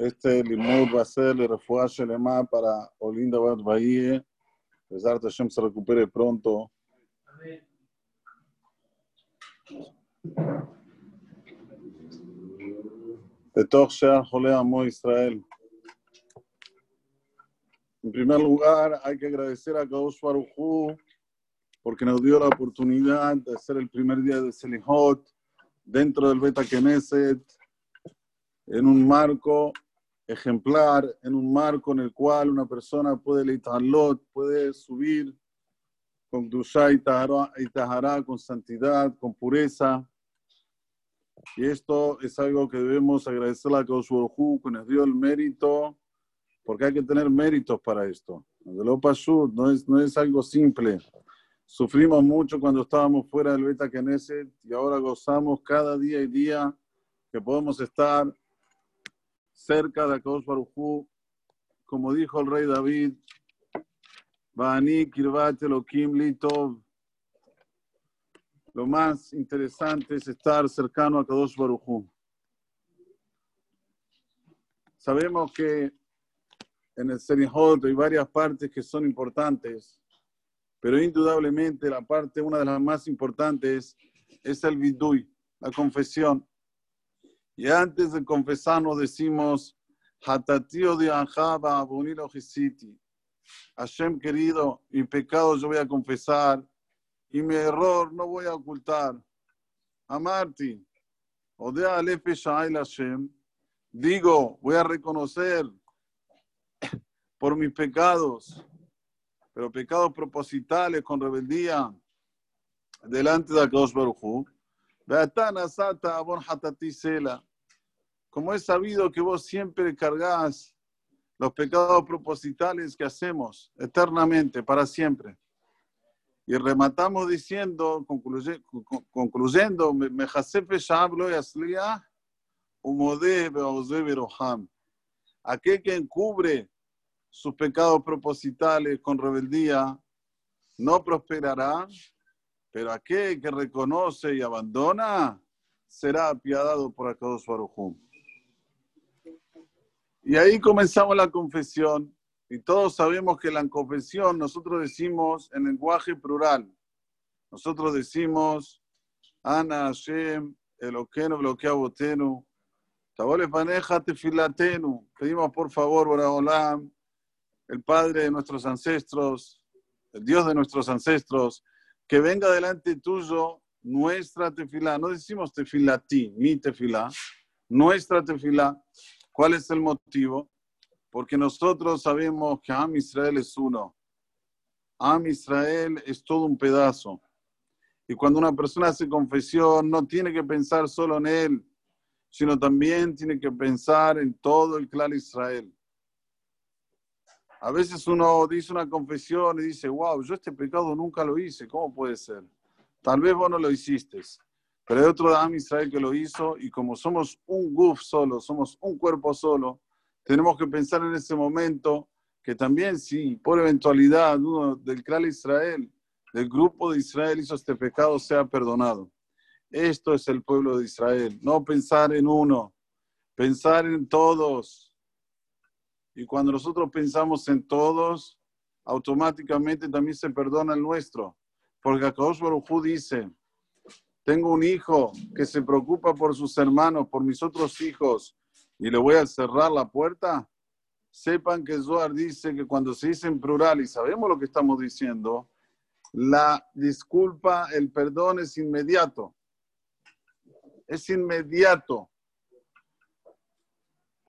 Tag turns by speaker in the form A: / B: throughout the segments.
A: Este limud va a ser el refuerzo alemán para Olinda Bad Bahía. Pesar Hashem se recupere pronto. Toch Shear Jole Amo Israel. En primer lugar, hay que agradecer a Kadosh Baruj porque nos dio la oportunidad de hacer el primer día de Selihot dentro del Beta Knesset en un marco ejemplar, en un marco en el cual una persona puede leitalot, puede subir con Dusha y Tahara, con santidad, con pureza. Y esto es algo que debemos agradecerle a Kadosh que nos dio el mérito, porque hay que tener méritos para esto. No es, no es algo simple. Sufrimos mucho cuando estábamos fuera del Beta Knesset y ahora gozamos cada día y día que podemos estar cerca de Akadosh Barujú, como dijo el rey David, Litov. Lo más interesante es estar cercano a Kadosh Barujú. Sabemos que en el Serihot hay varias partes que son importantes, pero indudablemente la parte, una de las más importantes, es el Vidui, la confesión. Y antes de confesarnos decimos, Hatatío de Anjaba, Abunilo Gisiti. Hashem querido, mi pecado yo voy a confesar y mi error no voy a ocultar. Amarti, Odea Alefe Shail Hashem, digo, voy a reconocer por mis pecados, pero pecados propositales con rebeldía delante de Akadosh Baruch como es sabido que vos siempre cargas los pecados propositales que hacemos eternamente, para siempre. Y rematamos diciendo, concluyendo, aquel que encubre sus pecados propositales con rebeldía no prosperará, pero aquel que reconoce y abandona será apiadado por Akadosh Baruj y ahí comenzamos la confesión. Y todos sabemos que la confesión nosotros decimos en lenguaje plural. Nosotros decimos, Ana Hashem, Eloqueno, Bloqueabotenu, Tabole Paneja, Tefilatenu. Pedimos por favor, Boraholam, el Padre de nuestros ancestros, el Dios de nuestros ancestros, que venga delante tuyo nuestra tefilá. No decimos ti, mi tefilá, nuestra tefilá. ¿Cuál es el motivo? Porque nosotros sabemos que Am Israel es uno. Am Israel es todo un pedazo. Y cuando una persona hace confesión, no tiene que pensar solo en él, sino también tiene que pensar en todo el clan Israel. A veces uno dice una confesión y dice, wow, yo este pecado nunca lo hice, ¿cómo puede ser? Tal vez vos no lo hiciste, pero hay otro de Israel que lo hizo y como somos un guf solo, somos un cuerpo solo, tenemos que pensar en ese momento que también si por eventualidad uno del clan Israel, del grupo de Israel hizo este pecado, sea perdonado. Esto es el pueblo de Israel, no pensar en uno, pensar en todos. Y cuando nosotros pensamos en todos, automáticamente también se perdona el nuestro. Porque Akadosh Baruj dice, tengo un hijo que se preocupa por sus hermanos, por mis otros hijos, y le voy a cerrar la puerta, sepan que Zohar dice que cuando se dice en plural, y sabemos lo que estamos diciendo, la disculpa, el perdón es inmediato. Es inmediato.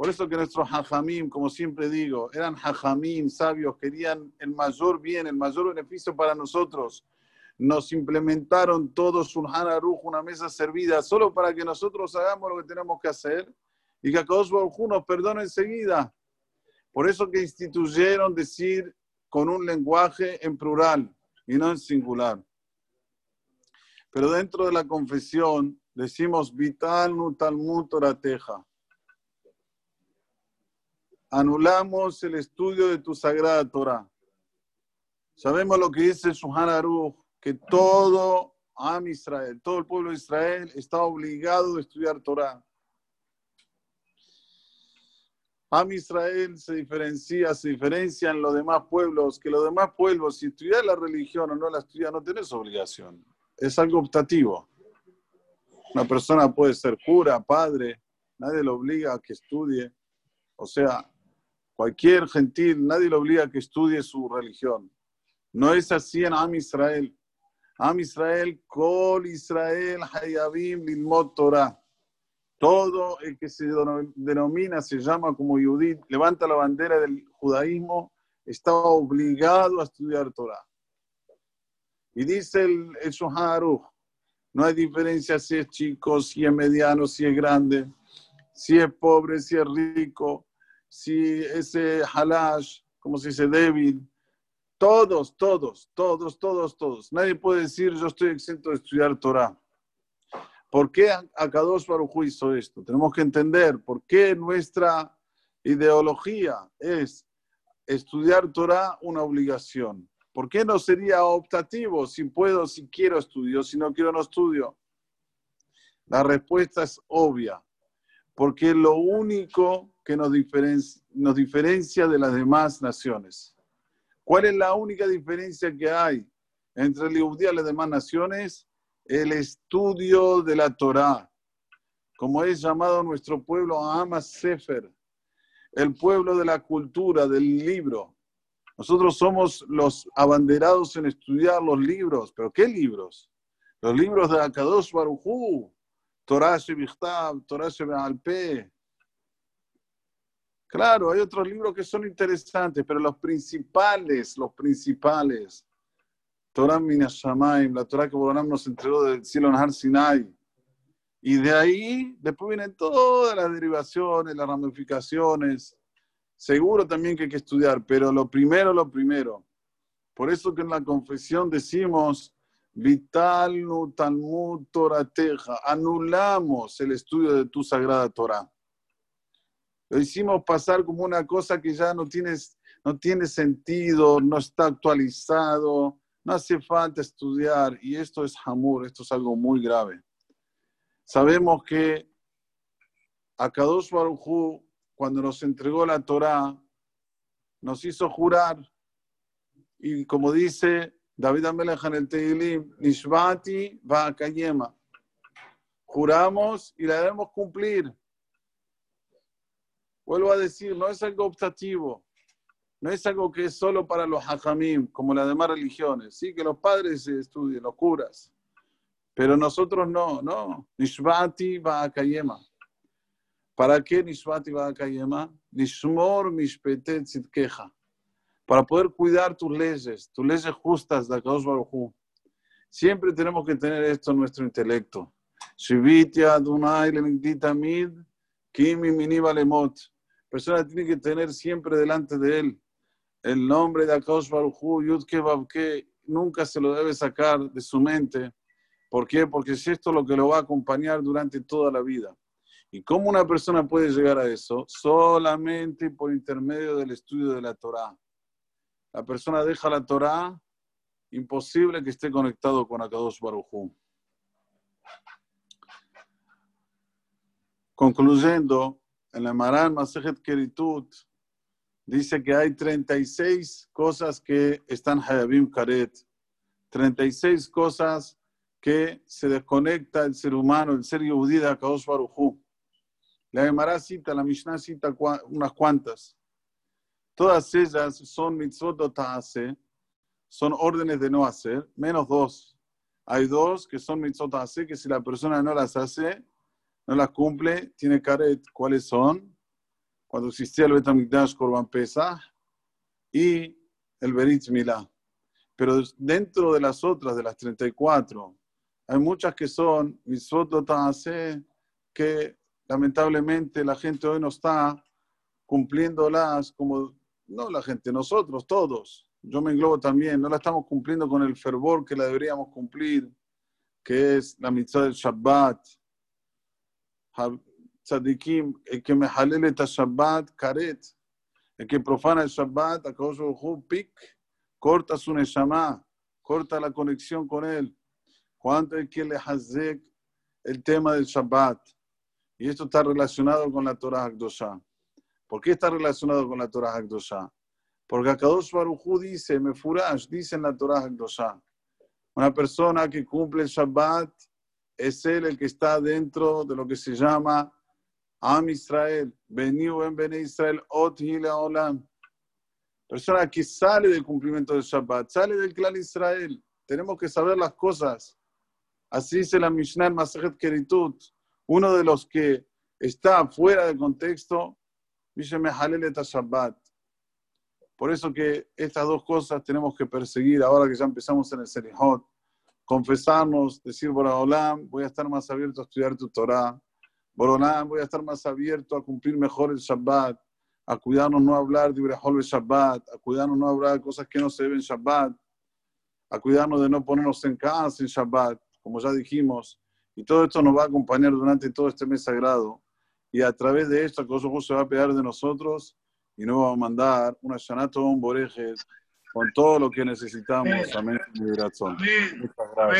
A: Por eso que nuestros hajamim, como siempre digo, eran hajamim, sabios, querían el mayor bien, el mayor beneficio para nosotros nos implementaron todos un Aruj, una mesa servida, solo para que nosotros hagamos lo que tenemos que hacer y que a Baruj nos perdone enseguida. Por eso que instituyeron decir con un lenguaje en plural y no en singular. Pero dentro de la confesión decimos vital talmud teja. Anulamos el estudio de tu sagrada Torah. Sabemos lo que dice Suhan Aruj que todo Am Israel, todo el pueblo de Israel está obligado a estudiar Torah. Am Israel se diferencia, se diferencia en los demás pueblos, que los demás pueblos, si estudias la religión o no la estudias, no tenés obligación. Es algo optativo. Una persona puede ser cura, padre, nadie lo obliga a que estudie. O sea, cualquier gentil, nadie lo obliga a que estudie su religión. No es así en Am Israel. Am Israel, Kol Israel, Hayabim, Lilmot Torah. Todo el que se denomina, se llama como Yudit, levanta la bandera del judaísmo, está obligado a estudiar Torah. Y dice el, el no hay diferencia si es chico, si es mediano, si es grande, si es pobre, si es rico, si es halash, como se dice débil. Todos, todos, todos, todos, todos. Nadie puede decir yo estoy exento de estudiar Torah. ¿Por qué Akadosh Baruj hizo esto? Tenemos que entender por qué nuestra ideología es estudiar Torah una obligación. ¿Por qué no sería optativo si puedo, si quiero estudio, si no quiero no estudio? La respuesta es obvia, porque lo único que nos diferencia, de las demás naciones. ¿Cuál es la única diferencia que hay entre el judío y las demás naciones? el estudio de la Torá, como es llamado nuestro pueblo Ama Sefer, el pueblo de la cultura, del libro. Nosotros somos los abanderados en estudiar los libros, pero ¿qué libros? Los libros de Akadosh Barujú, Torah Shevichtab, Torah Shebealpe. Claro, hay otros libros que son interesantes, pero los principales, los principales, Torah Minashamayim, la Torah que Boronam nos entregó del cielo en Har Sinai. Y de ahí, después vienen todas las derivaciones, las ramificaciones. Seguro también que hay que estudiar, pero lo primero, lo primero. Por eso que en la confesión decimos, Vital Talmud Torateja, anulamos el estudio de tu sagrada Torah. Lo hicimos pasar como una cosa que ya no, tienes, no tiene sentido, no está actualizado, no hace falta estudiar y esto es hamur, esto es algo muy grave. Sabemos que Akadosh Baruj cuando nos entregó la Torá, nos hizo jurar y como dice David Amelech en el Teilim, Nishvati va. Juramos y la debemos cumplir. Vuelvo a decir, no es algo optativo. No es algo que es solo para los hajamim, como las demás religiones. Sí, que los padres estudien, los curas. Pero nosotros no, no. Nishvati va a Kayema. ¿Para qué Nishvati va a Kayema? Nishmor mishpetet queja. Para poder cuidar tus leyes, tus leyes justas de Akadosh Baruj Siempre tenemos que tener esto en nuestro intelecto. Shivitya Adonai mid, kimi miniva lemot. Persona tiene que tener siempre delante de él el nombre de Akash Baruchu, Yudke Babke, nunca se lo debe sacar de su mente. ¿Por qué? Porque es esto lo que lo va a acompañar durante toda la vida. ¿Y cómo una persona puede llegar a eso? Solamente por intermedio del estudio de la Torah. La persona deja la Torah, imposible que esté conectado con Akadosh Baruchu. Concluyendo, en la Maran Masejet Keritut, dice que hay 36 cosas que están Hayabim Karet, 36 cosas que se desconecta el ser humano, el ser Yehudí de Akadosh Barujú. La Gemara cita, la Mishnah cita unas cuantas. Todas ellas son mitzvot ta'ase, son órdenes de no hacer, menos dos. Hay dos que son mitzvot ta'ase, que si la persona no las hace, no las cumple, tiene karet. ¿Cuáles son? cuando existía el Betamikdash Korban Pesach y el Berit Milá. Pero dentro de las otras, de las 34, hay muchas que son Mitzvot que lamentablemente la gente hoy no está cumpliéndolas como, no la gente, nosotros todos, yo me englobo también, no la estamos cumpliendo con el fervor que la deberíamos cumplir, que es la mitzvah del Shabbat, tzadikim, el que me jalele el Shabbat, karet, el que profana el Shabbat, a pik, corta su neshama, corta la conexión con él. Cuánto hay que le hazek el tema del Shabbat. Y esto está relacionado con la Torah Akdosha. ¿Por qué está relacionado con la Torah Hakdosha? Porque Akadosh Baruj dice, Mefurash, dice en la Torah Hakdosha, una persona que cumple el Shabbat es él el que está dentro de lo que se llama Am Israel, Beniu en Bene Israel, Ot Olam. Persona que sale del cumplimiento del Shabbat, sale del clan Israel. Tenemos que saber las cosas. Así dice la Mishnah en Masajet Keritut. Uno de los que está fuera del contexto, dice Mehalel Shabbat. Por eso que estas dos cosas tenemos que perseguir ahora que ya empezamos en el Serihot. Confesarnos, decir Boraholam, voy a estar más abierto a estudiar tu Torah. Boraholam, voy a estar más abierto a cumplir mejor el Shabbat, a cuidarnos no hablar de Ibrahol Shabbat, a cuidarnos no hablar de cosas que no se deben Shabbat, a cuidarnos de no ponernos en casa en Shabbat, como ya dijimos. Y todo esto nos va a acompañar durante todo este mes sagrado. Y a través de esto, que se va a pegar de nosotros y nos va a mandar una Shanato, un Boreje, con todo lo que necesitamos. Amén. Muchas gracias.